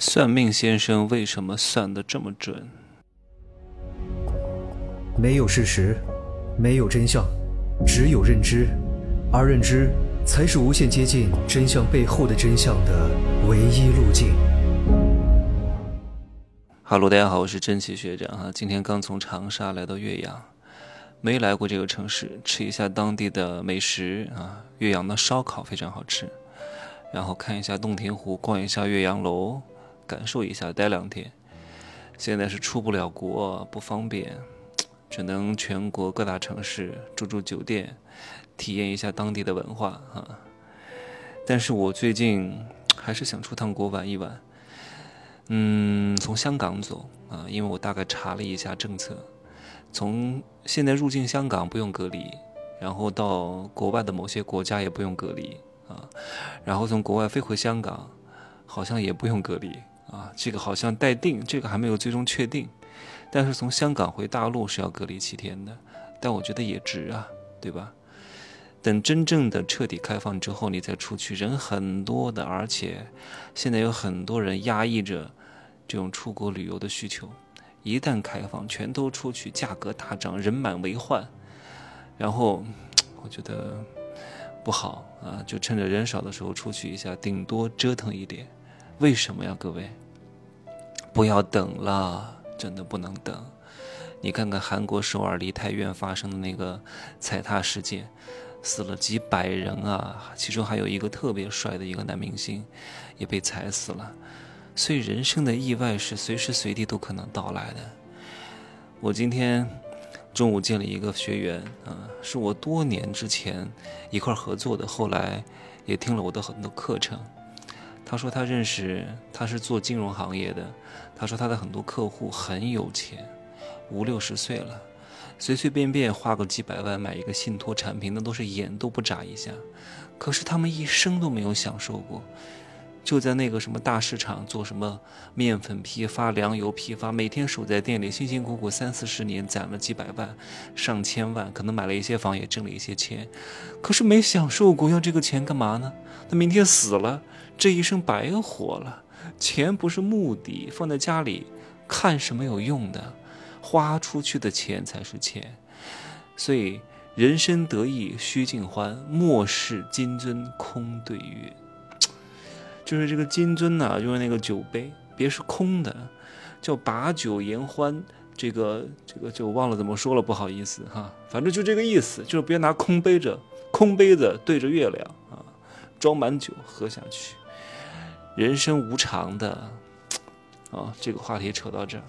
算命先生为什么算得这么准？没有事实，没有真相，只有认知，而认知才是无限接近真相背后的真相的唯一路径。哈喽，大家好，我是真奇学长哈，今天刚从长沙来到岳阳，没来过这个城市，吃一下当地的美食啊，岳阳的烧烤非常好吃，然后看一下洞庭湖，逛一下岳阳楼。感受一下，待两天。现在是出不了国，不方便，只能全国各大城市住住酒店，体验一下当地的文化啊。但是我最近还是想出趟国玩一玩。嗯，从香港走啊，因为我大概查了一下政策，从现在入境香港不用隔离，然后到国外的某些国家也不用隔离啊，然后从国外飞回香港，好像也不用隔离。啊，这个好像待定，这个还没有最终确定。但是从香港回大陆是要隔离七天的，但我觉得也值啊，对吧？等真正的彻底开放之后，你再出去，人很多的，而且现在有很多人压抑着这种出国旅游的需求。一旦开放，全都出去，价格大涨，人满为患。然后我觉得不好啊，就趁着人少的时候出去一下，顶多折腾一点。为什么呀，各位？不要等了，真的不能等。你看看韩国首尔梨泰院发生的那个踩踏事件，死了几百人啊，其中还有一个特别帅的一个男明星，也被踩死了。所以人生的意外是随时随地都可能到来的。我今天中午见了一个学员，啊，是我多年之前一块合作的，后来也听了我的很多课程。他说他认识，他是做金融行业的。他说他的很多客户很有钱，五六十岁了，随随便便花个几百万买一个信托产品，那都是眼都不眨一下。可是他们一生都没有享受过，就在那个什么大市场做什么面粉批发、粮油批发，每天守在店里辛辛苦苦三四十年，攒了几百万、上千万，可能买了一些房，也挣了一些钱，可是没享受过，要这个钱干嘛呢？他明天死了。这一生白活了，钱不是目的，放在家里看是没有用的，花出去的钱才是钱。所以人生得意须尽欢，莫视金樽空对月。就是这个金樽呐，就是那个酒杯，别是空的，叫把酒言欢。这个这个就忘了怎么说了，不好意思哈。反正就这个意思，就是别拿空杯着，空杯子对着月亮啊，装满酒喝下去。人生无常的，啊，这个话题扯到这儿。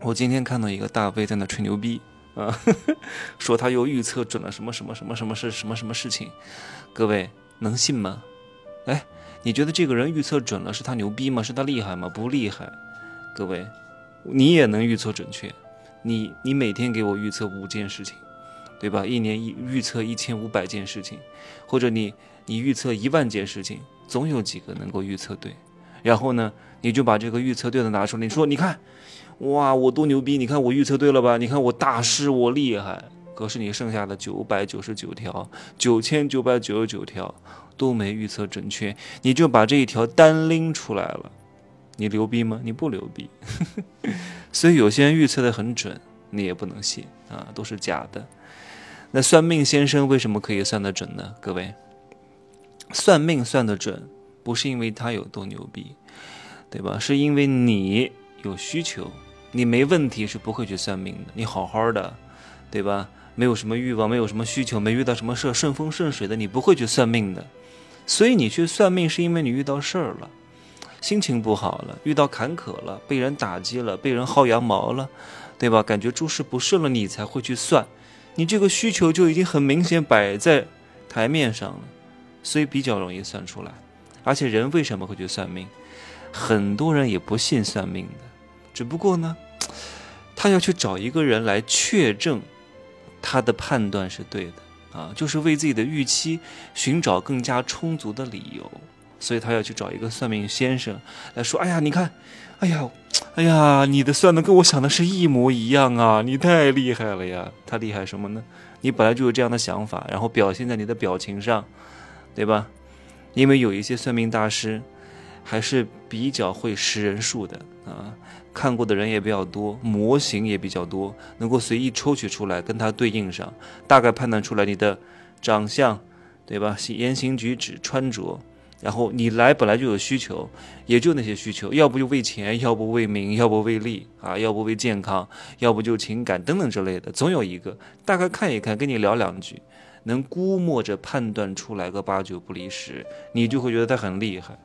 我今天看到一个大 V 在那吹牛逼啊，说他又预测准了什么什么什么什么是什么什么事情，各位能信吗？哎，你觉得这个人预测准了是他牛逼吗？是他厉害吗？不厉害。各位，你也能预测准确？你你每天给我预测五件事情，对吧？一年一预测一千五百件事情，或者你你预测一万件事情。总有几个能够预测对，然后呢，你就把这个预测对的拿出来，你说，你看，哇，我多牛逼！你看我预测对了吧？你看我大师，我厉害。可是你剩下的九百九十九条、九千九百九十九条都没预测准确，你就把这一条单拎出来了，你牛逼吗？你不牛逼。所以有些人预测的很准，你也不能信啊，都是假的。那算命先生为什么可以算得准呢？各位？算命算得准，不是因为他有多牛逼，对吧？是因为你有需求，你没问题是不会去算命的。你好好的，对吧？没有什么欲望，没有什么需求，没遇到什么事，顺风顺水的，你不会去算命的。所以你去算命，是因为你遇到事儿了，心情不好了，遇到坎坷了，被人打击了，被人薅羊毛了，对吧？感觉诸事不顺了，你才会去算。你这个需求就已经很明显摆在台面上了。所以比较容易算出来，而且人为什么会去算命？很多人也不信算命的，只不过呢，他要去找一个人来确证他的判断是对的啊，就是为自己的预期寻找更加充足的理由，所以他要去找一个算命先生来说：“哎呀，你看，哎呀，哎呀，你的算的跟我想的是一模一样啊，你太厉害了呀！”他厉害什么呢？你本来就有这样的想法，然后表现在你的表情上。对吧？因为有一些算命大师，还是比较会识人数的啊，看过的人也比较多，模型也比较多，能够随意抽取出来跟它对应上，大概判断出来你的长相，对吧？言行举止、穿着，然后你来本来就有需求，也就那些需求，要不就为钱，要不为名，要不为利啊，要不为健康，要不就情感等等之类的，总有一个大概看一看，跟你聊两句。能估摸着判断出来个八九不离十，你就会觉得他很厉害，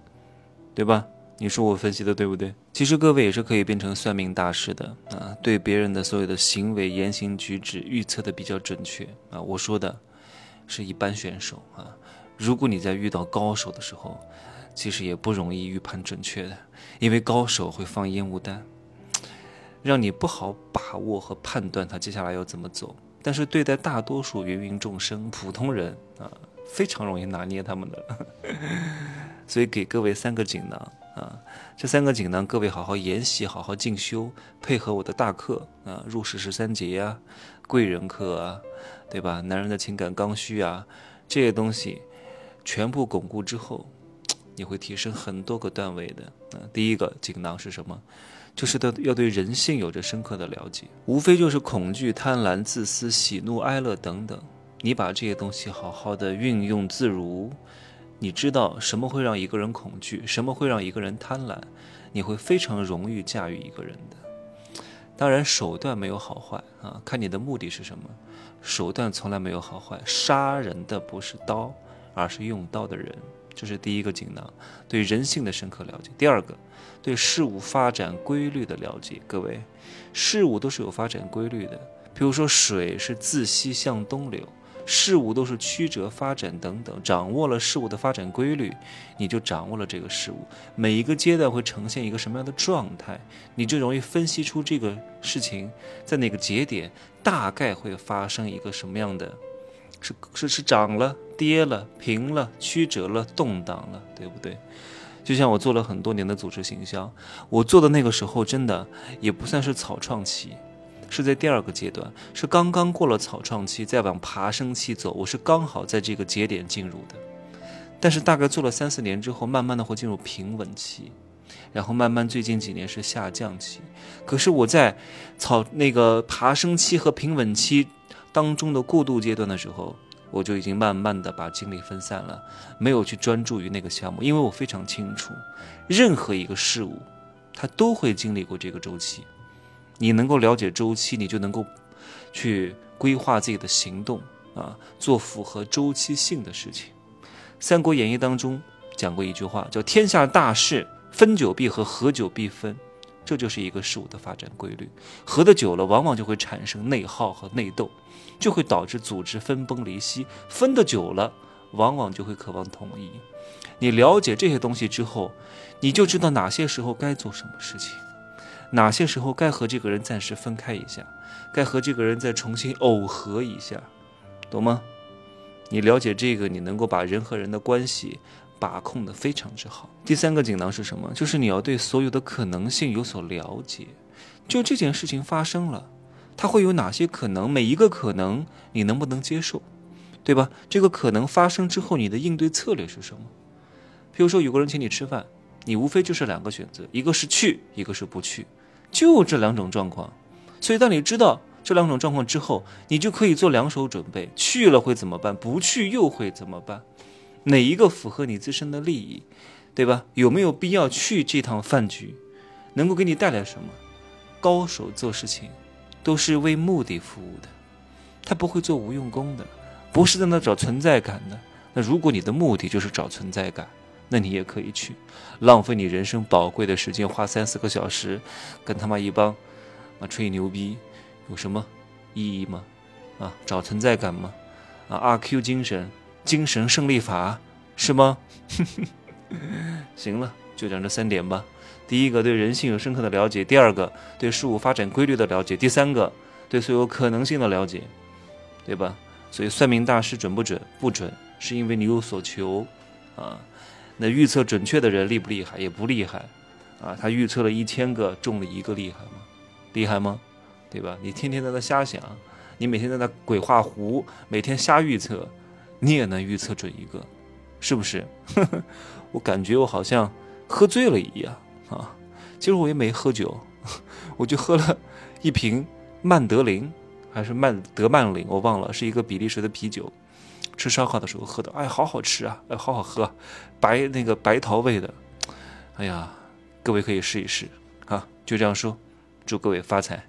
对吧？你说我分析的对不对？其实各位也是可以变成算命大师的啊，对别人的所有的行为、言行举止预测的比较准确啊。我说的是一般选手啊，如果你在遇到高手的时候，其实也不容易预判准确的，因为高手会放烟雾弹，让你不好把握和判断他接下来要怎么走。但是对待大多数芸芸众生、普通人啊，非常容易拿捏他们的，所以给各位三个锦囊啊，这三个锦囊各位好好研习、好好进修，配合我的大课啊，入世十三节啊，贵人课啊，对吧？男人的情感刚需啊，这些东西全部巩固之后，你会提升很多个段位的。啊，第一个锦囊是什么？就是的，要对人性有着深刻的了解，无非就是恐惧、贪婪、自私、喜怒哀乐等等。你把这些东西好好的运用自如，你知道什么会让一个人恐惧，什么会让一个人贪婪，你会非常容易驾驭一个人的。当然，手段没有好坏啊，看你的目的是什么。手段从来没有好坏，杀人的不是刀，而是用刀的人。这是第一个锦囊，对人性的深刻了解。第二个，对事物发展规律的了解。各位，事物都是有发展规律的。比如说，水是自西向东流，事物都是曲折发展等等。掌握了事物的发展规律，你就掌握了这个事物每一个阶段会呈现一个什么样的状态，你就容易分析出这个事情在哪个节点大概会发生一个什么样的。是是是涨了、跌了、平了、曲折了、动荡了，对不对？就像我做了很多年的组织形象，我做的那个时候真的也不算是草创期，是在第二个阶段，是刚刚过了草创期，再往爬升期走，我是刚好在这个节点进入的。但是大概做了三四年之后，慢慢的会进入平稳期，然后慢慢最近几年是下降期。可是我在草那个爬升期和平稳期。当中的过渡阶段的时候，我就已经慢慢的把精力分散了，没有去专注于那个项目，因为我非常清楚，任何一个事物，它都会经历过这个周期。你能够了解周期，你就能够去规划自己的行动啊，做符合周期性的事情。《三国演义》当中讲过一句话，叫“天下大事，分久必合，合久必分”，这就是一个事物的发展规律。合的久了，往往就会产生内耗和内斗。就会导致组织分崩离析，分得久了，往往就会渴望统一。你了解这些东西之后，你就知道哪些时候该做什么事情，哪些时候该和这个人暂时分开一下，该和这个人再重新耦合一下，懂吗？你了解这个，你能够把人和人的关系把控的非常之好。第三个锦囊是什么？就是你要对所有的可能性有所了解。就这件事情发生了。它会有哪些可能？每一个可能你能不能接受，对吧？这个可能发生之后，你的应对策略是什么？比如说有个人请你吃饭，你无非就是两个选择，一个是去，一个是不去，就这两种状况。所以当你知道这两种状况之后，你就可以做两手准备：去了会怎么办？不去又会怎么办？哪一个符合你自身的利益，对吧？有没有必要去这趟饭局？能够给你带来什么？高手做事情。都是为目的服务的，他不会做无用功的，不是在那找存在感的。那如果你的目的就是找存在感，那你也可以去，浪费你人生宝贵的时间，花三四个小时，跟他妈一帮啊吹牛逼，有什么意义吗？啊，找存在感吗？啊，阿 Q 精神，精神胜利法是吗？行了，就讲这三点吧。第一个对人性有深刻的了解，第二个对事物发展规律的了解，第三个对所有可能性的了解，对吧？所以算命大师准不准？不准，是因为你有所求啊。那预测准确的人厉不厉害？也不厉害啊。他预测了一千个，中了一个，厉害吗？厉害吗？对吧？你天天在那瞎想，你每天在那鬼画符，每天瞎预测，你也能预测准一个，是不是？我感觉我好像。喝醉了一样啊。其实我也没喝酒，我就喝了一瓶曼德林还是曼德曼林，我忘了，是一个比利时的啤酒。吃烧烤的时候喝的，哎，好好吃啊，哎，好好喝，白那个白桃味的，哎呀，各位可以试一试啊。就这样说，祝各位发财。